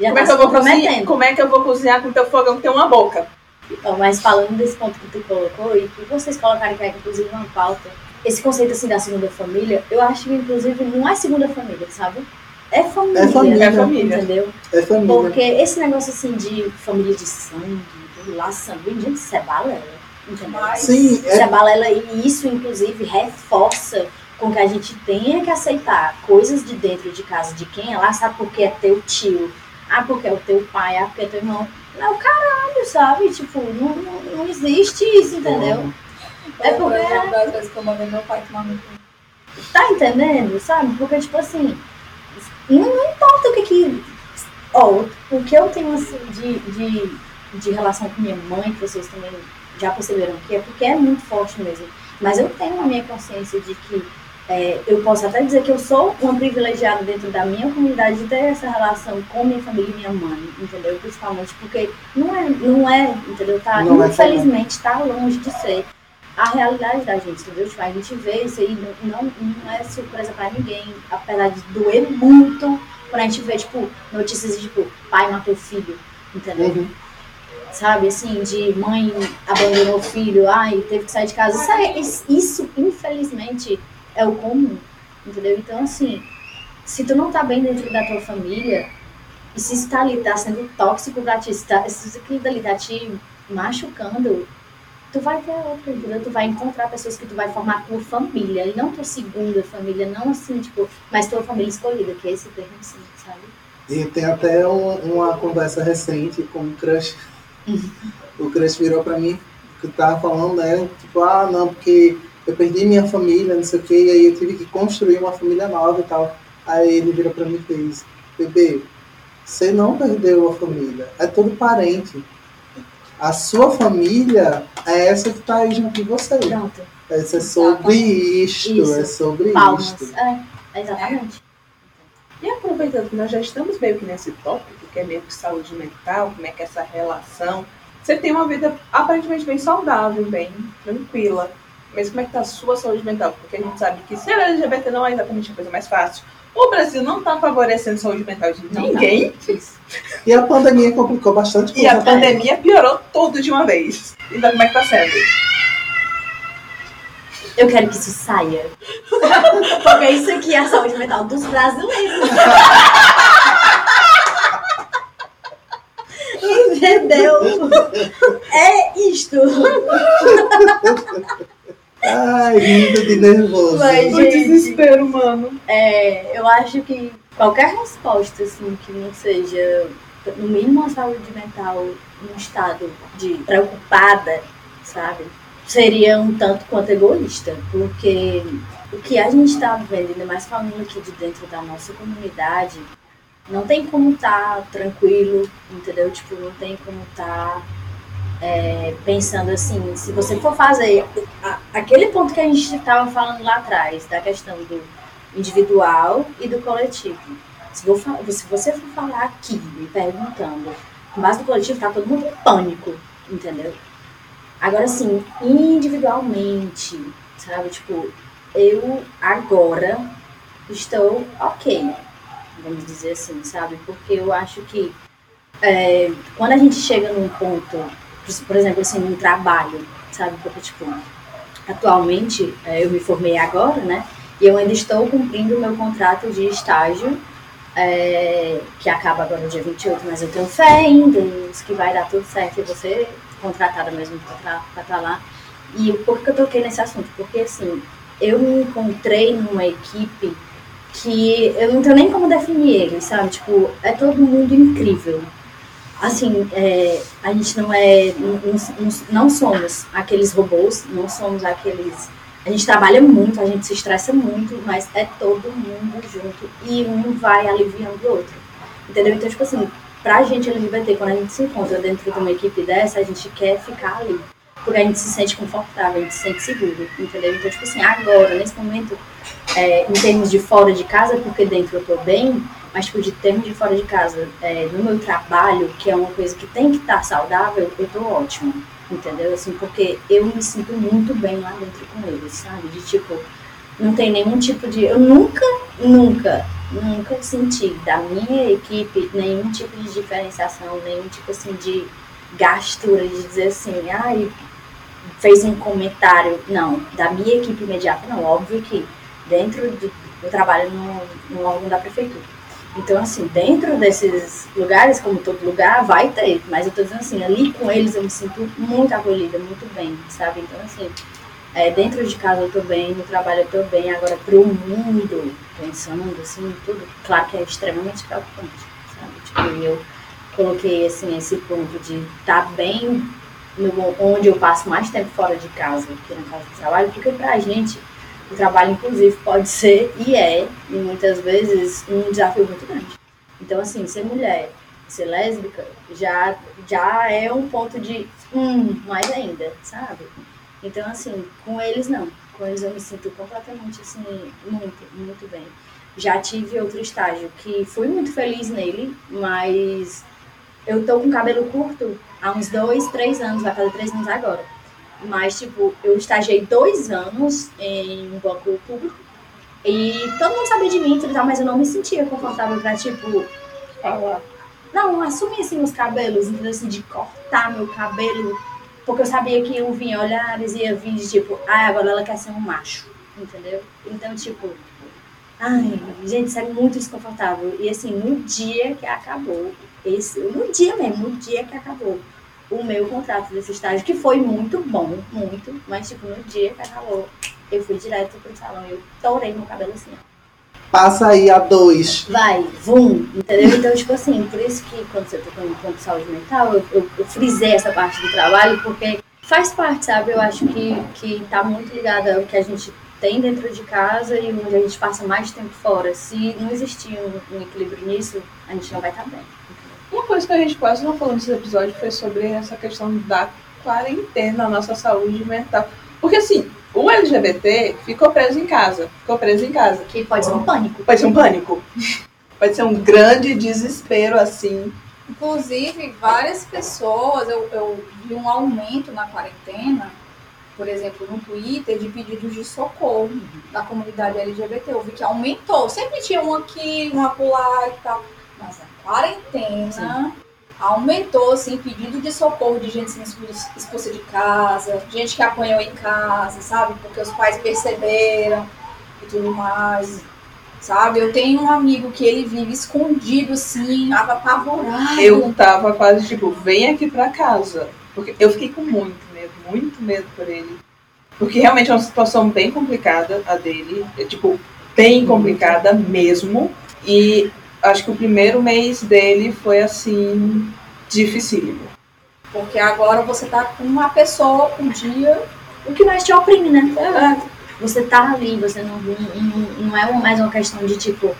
Já Como é, tá que eu vou cozinhar, como é que eu vou cozinhar com teu fogão que tem uma boca? Então, mas falando desse ponto que tu colocou e que vocês colocaram que é inclusive uma pauta, esse conceito assim da segunda família, eu acho que inclusive não é segunda família, sabe? É família. É família. É família. Entendeu? É família. Porque esse negócio assim de família de sangue, do laço sanguíneo, gente, isso é balela. Entendeu? Sim, Isso é, é balela e isso, inclusive, reforça com que a gente tenha que aceitar coisas de dentro de casa de quem é lá, sabe? Porque é teu tio, ah, porque é o teu pai, ah, porque é teu irmão. Não, caralho, sabe? Tipo, não, não, existe isso, entendeu? É eu, por porque- exemplo, das vezes que eu mandei meu pai tomar no. Tá entendendo, sabe? Porque, tipo assim, não, não importa o que que. Ó, o que eu tenho assim de, de, de relação com minha mãe, que vocês também já perceberam que é porque é muito forte mesmo. Mas eu tenho a minha consciência de que é, eu posso até dizer que eu sou uma privilegiada dentro da minha comunidade de ter essa relação com minha família e minha mãe, entendeu? Principalmente porque não é, não é entendeu? Tá, Não é infelizmente está longe de ser a realidade da gente, entendeu? Tipo, a gente vê isso aí, não, não, é surpresa pra ninguém, apesar de doer muito quando a gente vê, tipo, notícias de, tipo, pai matou filho, entendeu? Uhum. Sabe, assim, de mãe abandonou o filho, ai, teve que sair de casa. Isso, isso, infelizmente, é o comum, entendeu? Então, assim, se tu não tá bem dentro da tua família, e se isso tá ali, tá sendo tóxico pra ti, se, tá, se aquilo dali tá te machucando, tu vai ter outra, entendeu? Tu vai encontrar pessoas que tu vai formar tua família, e não tua segunda família, não assim, tipo, mas tua família escolhida, que é esse termo assim, sabe? E tem até um- uma conversa recente com o crush. O crush virou pra mim, que tava falando, né? Tipo, ah, não, porque eu perdi minha família, não sei o quê, e aí eu tive que construir uma família nova e tal. Aí ele virou pra mim e fez, bebê, você não perdeu a família, é todo parente. A sua família é essa que tá aí junto de você. Pronto, Essa é sobre isto, Isso. é sobre palmas. isto. É, exatamente. E aproveitando que nós já estamos meio que nesse tópico, que é meio que saúde mental, como é que é essa relação. Você tem uma vida aparentemente bem saudável, bem tranquila. Mas como é que tá a sua saúde mental? Porque a gente sabe que ser LGBT não é exatamente a coisa mais fácil. O Brasil não está favorecendo a saúde mental de Não, ninguém. E a pandemia complicou bastante E a coisa. pandemia piorou tudo de uma vez. Então como é que tá sendo? Eu quero que isso saia. Porque isso aqui é a saúde mental dos brasileiros. Entendeu? É isto. Ai, rindo de nervoso. Mas- O Gente. desespero, mano. É, eu acho que qualquer resposta, assim, que não seja, no mínimo, a saúde mental num estado de preocupada, sabe? seria um tanto quanto egoísta, porque o que a gente está vendo, ainda mais falando aqui de dentro da nossa comunidade, não tem como estar tá tranquilo, entendeu? Tipo, não tem como estar tá, é, pensando assim, se você for fazer aquele ponto que a gente estava falando lá atrás, da questão do individual e do coletivo. Se, vou, se você for falar aqui, me perguntando, base no coletivo, tá todo mundo em pânico, entendeu? Agora, assim, individualmente, sabe? Tipo, eu agora estou ok, vamos dizer assim, sabe? Porque eu acho que é, quando a gente chega num ponto, por exemplo, assim, num trabalho, sabe? Porque, tipo, atualmente é, eu me formei agora, né? E eu ainda estou cumprindo o meu contrato de estágio, é, que acaba agora no dia 28, mas eu tenho fé Deus que vai dar tudo certo e você contratada mesmo para estar tá lá. E por que eu toquei nesse assunto? Porque, assim, eu me encontrei numa equipe que eu não tenho nem como definir ele, sabe? Tipo, é todo mundo incrível. Assim, é, a gente não é. Não, não somos aqueles robôs, não somos aqueles. A gente trabalha muito, a gente se estressa muito, mas é todo mundo junto e um vai aliviando o outro. Entendeu? Então, tipo assim, pra gente LGBT, quando a gente se encontra dentro de uma equipe dessa, a gente quer ficar ali porque a gente se sente confortável, a gente se sente seguro, entendeu? Então, tipo assim, agora, nesse momento, é, em termos de fora de casa, porque dentro eu tô bem, mas, tipo, de termos de fora de casa, é, no meu trabalho, que é uma coisa que tem que estar tá saudável, eu tô ótima, entendeu? Assim, porque eu me sinto muito bem lá dentro com eles, sabe? De, tipo, não tem nenhum tipo de... Eu nunca, nunca, nunca senti da minha equipe nenhum tipo de diferenciação, nenhum tipo, assim, de gastura de dizer assim, ai, fez um comentário, não, da minha equipe imediata, não, óbvio que dentro do, eu trabalho no, órgão da prefeitura. Então, assim, dentro desses lugares, como todo lugar, vai ter, mas eu tô dizendo assim, ali com eles eu me sinto muito acolhida, muito bem, sabe? Então, assim, é, dentro de casa eu tô bem, no trabalho eu tô bem, agora pro mundo, pensando assim, tudo, claro que é extremamente preocupante, sabe? Tipo, eu coloquei, assim, esse ponto de estar tá bem no, onde eu passo mais tempo fora de casa que na casa de trabalho, porque pra gente o trabalho, inclusive, pode ser e é, e muitas vezes, um desafio muito grande. Então, assim, ser mulher, ser lésbica, já, já é um ponto de, hum, mais ainda, sabe? Então, assim, com eles não. Com eles eu me sinto completamente, assim, muito, muito bem. Já tive outro estágio que fui muito feliz nele, mas eu tô com cabelo curto há uns dois, três anos, vai fazer três anos agora. Mas, tipo, eu estagiei dois anos em um banco público e todo mundo sabia de mim e tal, mas eu não me sentia confortável pra, tipo, falar. Não, assumir assim os cabelos, entendeu? Assim, de cortar meu cabelo, porque eu sabia que iam vir olhares e ia vir de tipo, ah, agora ela quer ser um macho, entendeu? Então, tipo, ai, gente, isso é muito desconfortável. E assim, no dia que acabou, esse, no dia mesmo, no dia que acabou o meu contrato desse estágio, que foi muito bom, muito, mas tipo, no dia que acabou, eu fui direto pro salão e eu torei meu cabelo assim, ó. Passa aí a dois. Vai, vum, entendeu? Então, tipo assim, por isso que quando você tocou no ponto de saúde mental, eu, eu, eu, frisei essa parte do trabalho, porque faz parte, sabe? Eu acho que, que tá muito ligada ao que a gente tem dentro de casa e onde a gente passa mais tempo fora. Se não existir um, um equilíbrio nisso, a gente não vai estar tá bem. Uma coisa que a gente quase não falou nesse episódio foi sobre essa questão da quarentena, nossa saúde mental. Porque assim, o LGBT ficou preso em casa. Ficou preso em casa. Que pode ser um pânico. Pode ser um pânico. Pode ser um grande desespero, assim. Inclusive, várias pessoas, eu, eu vi um aumento na quarentena, por exemplo, no Twitter, de pedidos de socorro da comunidade LGBT. Eu vi que aumentou. Sempre tinha um aqui, um acolá e tal. Mas quarentena Sim. aumentou assim, pedido de socorro de gente sendo expulsa de casa, gente que apanhou em casa, sabe? Porque os pais perceberam e tudo mais. Sabe, eu tenho um amigo que ele vive escondido, assim, apavorado. Eu tava quase tipo, vem aqui pra casa. Porque eu fiquei com muito medo, muito medo por ele. Porque realmente é uma situação bem complicada a dele. É, tipo, bem complicada mesmo. E acho que o primeiro mês dele foi assim, dificílimo. Porque agora você tá com uma pessoa por dia o que mais te oprime, né? É. Você tá ali, você não, não, não é mais uma questão de tipo,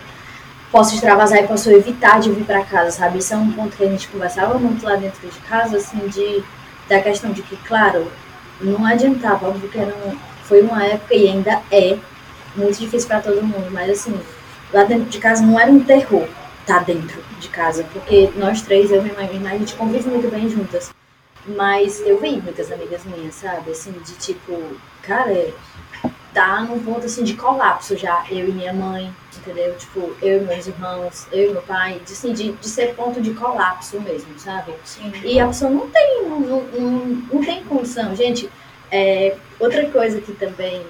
posso extravasar e posso evitar de vir pra casa, sabe? Isso é um ponto que a gente conversava muito lá dentro de casa, assim, de, da questão de que, claro, não adiantava, óbvio que era um, foi uma época e ainda é muito difícil pra todo mundo, mas assim, lá dentro de casa não era um terror tá dentro de casa, porque nós três, eu e minha irmã, a gente convive muito bem juntas. Mas eu vi muitas amigas minhas, sabe? Assim, de tipo, cara, tá num ponto assim de colapso já, eu e minha mãe, entendeu? Tipo, eu e meus irmãos, eu e meu pai, de, assim, de, de ser ponto de colapso mesmo, sabe? Sim. E a pessoa não tem, não, não, não, não tem condição. Gente, é, outra coisa que também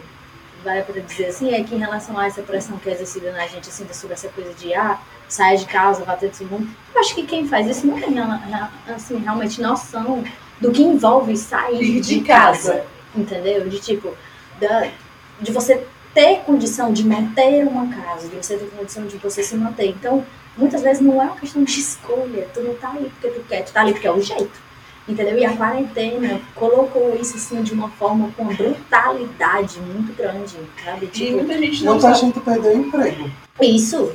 vale para dizer assim é que em relação a essa pressão que é exercida na gente, assim, sobre essa coisa de, ah, sair de casa, bater todo mundo, eu acho que quem faz isso não tem, assim, realmente noção do que envolve sair de, casa, entendeu? De tipo, da, de você ter condição de manter uma casa, de você ter condição de você se manter. Então, muitas vezes não é uma questão de escolha, tu não tá ali porque tu quer, tu tá ali porque é o jeito. Entendeu? E a quarentena colocou isso assim de uma forma com uma brutalidade muito grande, sabe? E Tipo, muita gente não Muita sabe. gente perdeu o emprego. isso.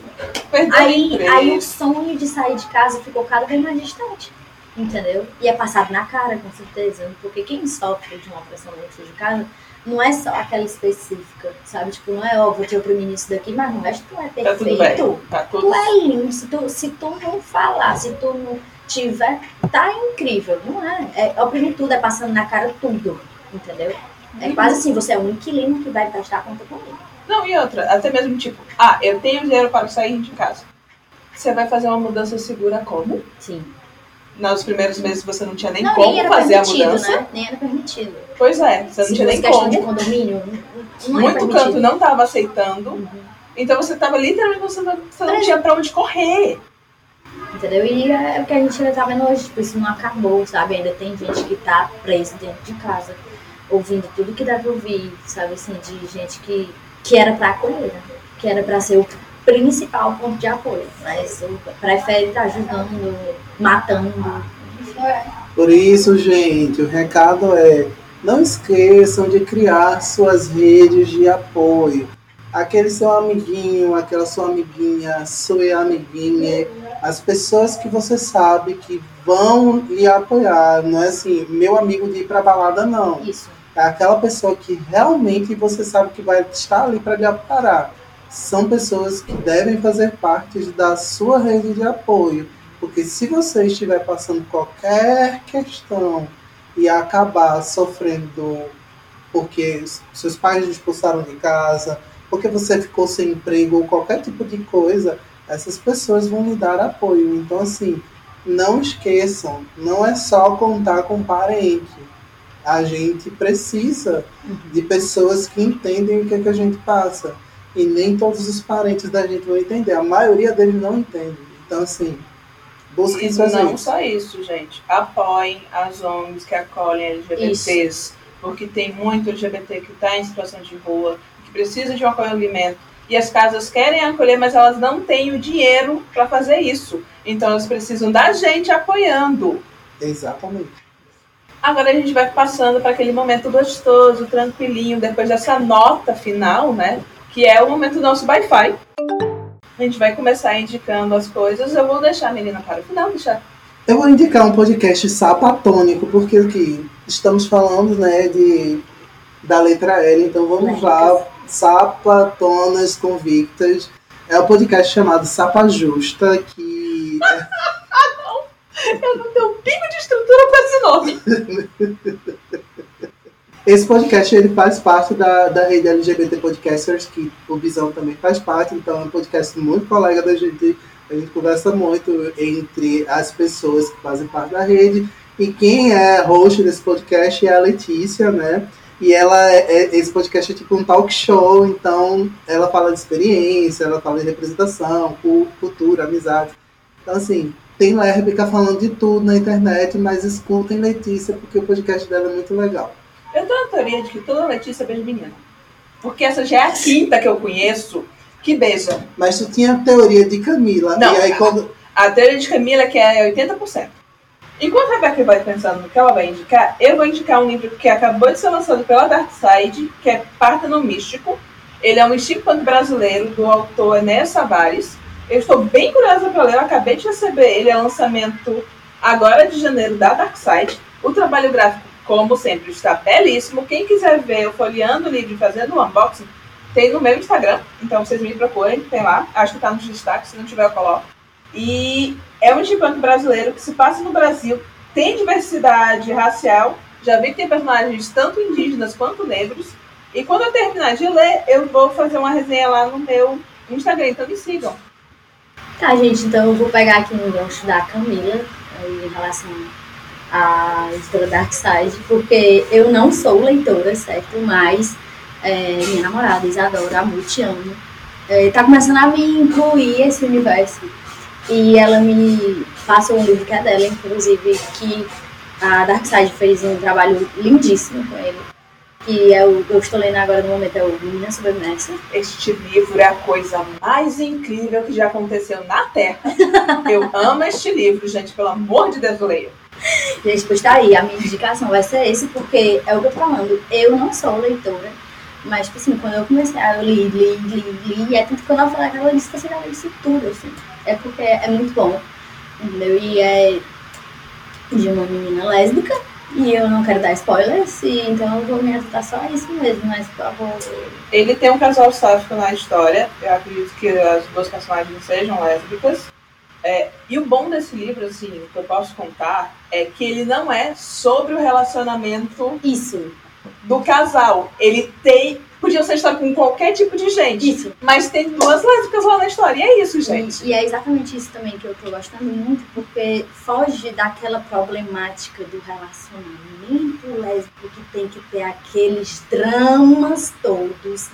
Perdeu Aí, emprego. aí o sonho de sair de casa ficou cada vez mais distante. Entendeu? E é passado na cara, com certeza. Porque quem sofre de uma pressão dentro de casa não é só aquela específica, sabe? Tipo, não é, ó, vou te oprimir nisso daqui, mas o resto tu é Tá tudo perfeito. bem. Tá tudo Tu é lindo. Se tu, se tu não falar, se tu não tiver, tá incrível. Não é? É oprimir tudo, é passando na cara tudo. Entendeu? É quase assim, você é um inquilino que vai prestar conta comigo. Não, e outra, até mesmo tipo, ah, eu tenho dinheiro para sair de casa. Você vai fazer uma mudança segura como? Sim. Nos primeiros meses você não tinha nem Não, como nem fazer a permitido, mudança. né? Nem era permitido. Pois é, você não Se tinha nem questão de como. condomínio, não, é Muito permitido. canto não estava aceitando. Uhum. Então você tava literalmente, você não, você não tinha pra onde correr. Entendeu? E é o que a gente ainda tá vendo hoje, tipo, isso não acabou, sabe? Ainda tem gente que tá presa dentro de casa, ouvindo tudo que deve ouvir, sabe? Assim, de gente que, que era pra acolher, né? Que era pra ser o principal ponto de apoio. Mas o- prefere estar ajudando, matando. É. Por isso, gente, o recado é: não esqueçam de criar suas redes de apoio. Aquele seu amiguinho, aquela sua amiguinha, sua amiguinha, as pessoas que você sabe que vão lhe apoiar. Não é assim, meu amigo de ir pra balada, não. Isso. É aquela pessoa que realmente você sabe que vai estar ali para lhe amparar. São pessoas que devem fazer parte da sua rede de apoio. Porque se você estiver passando qualquer questão e acabar sofrendo porque seus pais te expulsaram de casa, porque você ficou sem emprego ou qualquer tipo de coisa, essas pessoas vão lhe dar apoio. Então, assim, não esqueçam, não é só contar com parente a gente precisa de pessoas que entendem o que, é que a gente passa. E nem todos os parentes da gente vão entender. A maioria deles não entende. Então, assim, busquem suas não redes. só isso, gente. Apoiem as ONGs que acolhem LGBTs. Porque tem muito LGBT que está em situação de rua, que precisa de um acolhimento. E as casas querem acolher, mas elas não têm o dinheiro para fazer isso. Então elas precisam da gente apoiando. Exatamente. Agora a gente vai passando para aquele momento gostoso, tranquilinho, depois dessa nota final, né? Que é o momento do nosso Wi-Fi. A gente vai começar indicando as coisas. Eu vou deixar a menina para o final, deixar. Eu vou indicar um podcast sapatônico, porque aqui estamos falando né, de, da letra L, então vamos lá. Sapatonas Convictas. É um podcast chamado Sapa Justa, que Eu não tenho um pingo de estrutura para esse nome. Esse podcast ele faz parte da, da rede LGBT Podcasters, que o Visão também faz parte, então é um podcast muito colega da gente. A gente conversa muito entre as pessoas que fazem parte da rede. E quem é host desse podcast é a Letícia, né? E ela é, é- esse podcast é tipo um talk show, então ela fala de experiência, ela fala de representação, cu- cultura, amizade. Então, assim, tem lérbica falando de tudo na internet, mas escutem Letícia, porque o podcast dela é muito legal. Eu tenho a teoria de que toda Letícia beija menina. Porque essa já é a quinta que eu conheço que beija. Mas tu tinha a teoria de Camila. Não. Aí quando. A teoria de Camila é que é 80%. Enquanto a Rebeca vai pensando no que ela vai indicar, eu vou indicar um livro que acabou de ser lançado pela Dark Side, que é Parta Místico. Ele é um steampunk brasileiro do autor Enéas Savares. Eu estou bem curiosa para ler, eu acabei de receber ele, é lançamento agora de janeiro da Dark Side. O trabalho gráfico, como sempre, está belíssimo. Quem quiser ver eu folheando o livro e fazendo o unboxing, tem no meu Instagram, então vocês me procurem, tem lá. Acho que está nos destaques, se não tiver eu coloco. E é um steampunk brasileiro que se passa no Brasil, tem diversidade racial, já vi que tem personagens tanto indígenas quanto negros. E quando eu terminar de ler, eu vou fazer uma resenha lá no meu Instagram, então me sigam. Tá, gente, então eu vou pegar aqui no gancho da Camila em relação à editora Darkside, porque eu não sou leitora, certo? Mas é, minha namorada, Isadora, a Muti amo, é, tá começando a me incluir esse universo e ela me passou um livro que é dela, inclusive, que a Darkseid fez um trabalho lindíssimo com ele. Que é o, eu estou lendo agora no momento, é o Menina Submersa. Este livro é a coisa mais incrível que já aconteceu na Terra. Eu amo este livro, gente, pelo amor de Deus, leio. Gente, pois tá aí, a minha indicação vai ser esse, porque é o que eu tô falando, eu não sou leitora, mas, tipo assim, quando eu comecei ler, li, li, li, li, é tanto que quando ela falou aquela lista, você já leu isso tudo, assim é porque é muito bom. Entendeu? E é de uma menina lésbica. E eu não quero dar spoilers, então eu vou me atentar só a isso mesmo, mas por favor. Ele tem um casal sáfico na história. Eu acredito que as duas personagens sejam lésbicas. É, e o bom desse livro, assim, que eu posso contar, é que ele não é sobre o relacionamento Isso. Do casal. Ele tem Podia ser história com qualquer tipo de gente. Isso. Mas tem duas lésbicas lá na história. E é isso, gente. E, e é exatamente isso também que eu tô gostando muito, porque foge daquela problemática do relacionamento lésbico que tem que ter aqueles dramas todos.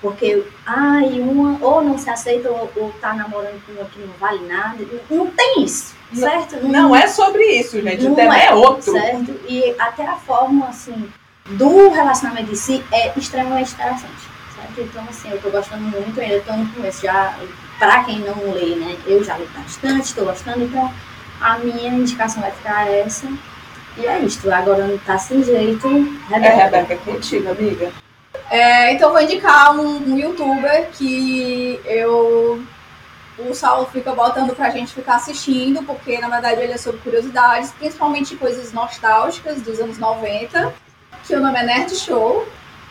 Porque, ai, uma ou não se aceita ou, ou tá namorando com uma que não vale nada. Não tem isso, certo? Não, não é sobre isso, gente. Não o tema é, é, outro. Certo? E até a forma, assim, do relacionamento em si é extremamente interessante. Certo? Então, assim, eu tô gostando muito, ainda tô no começo, já, pra quem não lê, né, eu já li bastante, tô gostando, então a minha indicação vai ficar essa. E é isto, agora não tá sem jeito. É, Rebeca, é contigo, amiga. É, então eu vou indicar um, um youtuber que eu o Saulo fica botando pra gente ficar assistindo, porque na verdade ele é sobre curiosidades, principalmente coisas nostálgicas dos anos 90 que o nome é Nerd Show.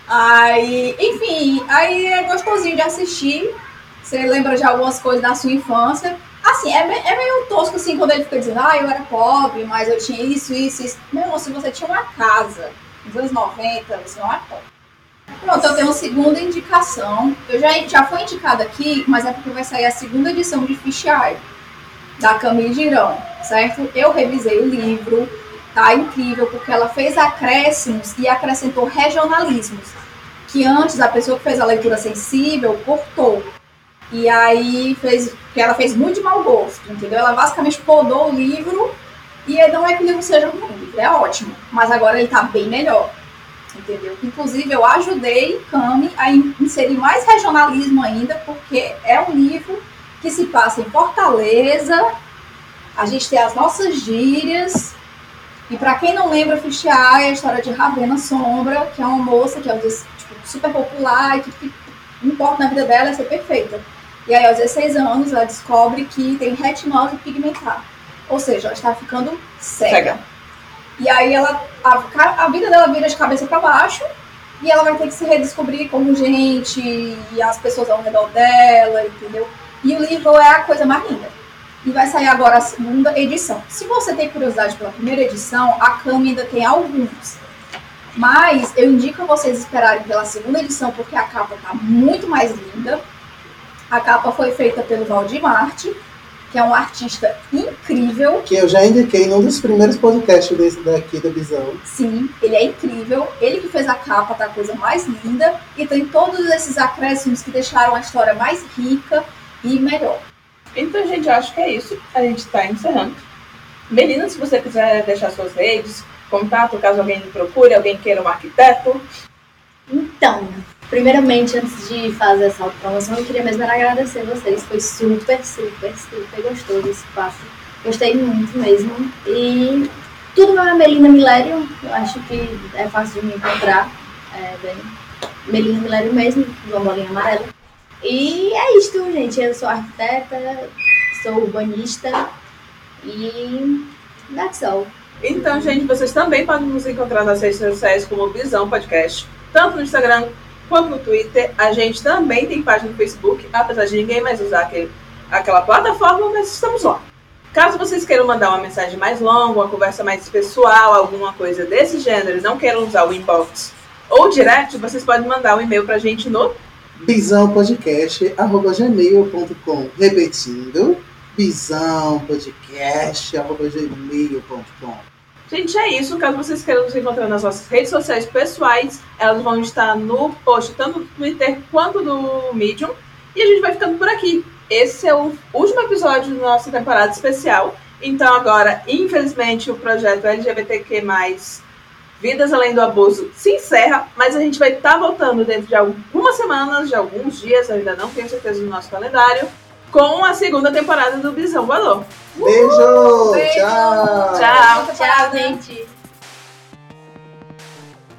Aí, enfim, aí é gostosinho de assistir. Você lembra de algumas coisas da sua infância. Assim, é, é meio tosco assim quando ele fica dizendo, ah, eu era pobre, mas eu tinha isso, isso, isso. Meu, se você tinha uma casa nos anos 90, você não é pobre. Pronto, eu tenho uma segunda indicação. Eu já, já foi indicada aqui, mas é porque vai sair a segunda edição de Fish Eye, da Camille Girão, certo? Eu revisei o livro, tá incrível, porque ela fez acréscimos e acrescentou regionalismos, que antes a pessoa que fez a leitura sensível cortou. E aí fez, que ela fez muito de mau gosto, entendeu? Ela basicamente podou o livro e não é que o livro seja ruim, é ótimo, mas agora ele tá bem melhor. Entendeu? Inclusive, eu ajudei Cami a inserir mais regionalismo ainda, porque é um livro que se passa em Fortaleza. A gente tem as nossas gírias, e para quem não lembra, Fichar é a história de Ravena Sombra, que é uma moça que é tipo, super popular e que, que importa na vida dela é ser perfeita. E aí, aos 16 anos, ela descobre que tem retinose pigmentar. Ou seja, ela está ficando cega. cega. E aí, ela, a, a vida dela vira de cabeça para baixo e ela vai ter que se redescobrir como gente e as pessoas ao redor dela, entendeu? E o livro é a coisa mais linda e vai sair agora a segunda edição. Se você tem curiosidade pela primeira edição, a Cami ainda tem alguns. Mas eu indico vocês esperarem pela segunda edição, porque a capa tá muito mais linda. A capa foi feita pelo Valdir Marte, que é um artista incrível. Que eu já indiquei num dos primeiros podcasts desse daqui da Visão. Sim, ele é incrível. Ele que fez a capa tá a coisa mais linda. E tem todos esses acréscimos que deixaram a história mais rica e melhor. Então, gente, acho que é isso. A gente está encerrando. Melina, se você quiser deixar suas redes, contato, caso alguém procure, alguém queira um arquiteto. Então, primeiramente, antes de fazer essa promoção, eu queria mesmo agradecer vocês. Foi super, super, super gostoso esse papo. Gostei muito mesmo. E tudo meu é Melina Milério. Eu acho que é fácil de me encontrar. É bem Melina Milério mesmo, uma bolinha amarela. E é isto, gente. Eu sou arquiteta, sou urbanista e that's all. Então, gente, vocês também podem nos encontrar nas redes sociais como Visão Podcast, tanto no Instagram quanto no Twitter. A gente também tem página no Facebook, apesar de ninguém mais usar aquele, aquela plataforma, mas estamos lá. Caso vocês queiram mandar uma mensagem mais longa, uma conversa mais pessoal, alguma coisa desse gênero, não queiram usar o inbox ou direct, vocês podem mandar um e-mail pra gente no bisãopodcast.gmail.com Repetindo, bisãopodcast.gmail.com Gente, é isso. Caso vocês queiram nos encontrar nas nossas redes sociais pessoais, elas vão estar no post tanto do Twitter quanto do Medium. E a gente vai ficando por aqui. Esse é o último episódio da nossa temporada especial. Então agora, infelizmente, o projeto LGBTQ+, Vidas Além do Abuso, se encerra, mas a gente vai estar voltando dentro de algumas semanas, de alguns dias, eu ainda não tenho certeza do nosso calendário, com a segunda temporada do Bisão Valor. Beijo! Beijo. Tchau! Tchau! Tchau, gente.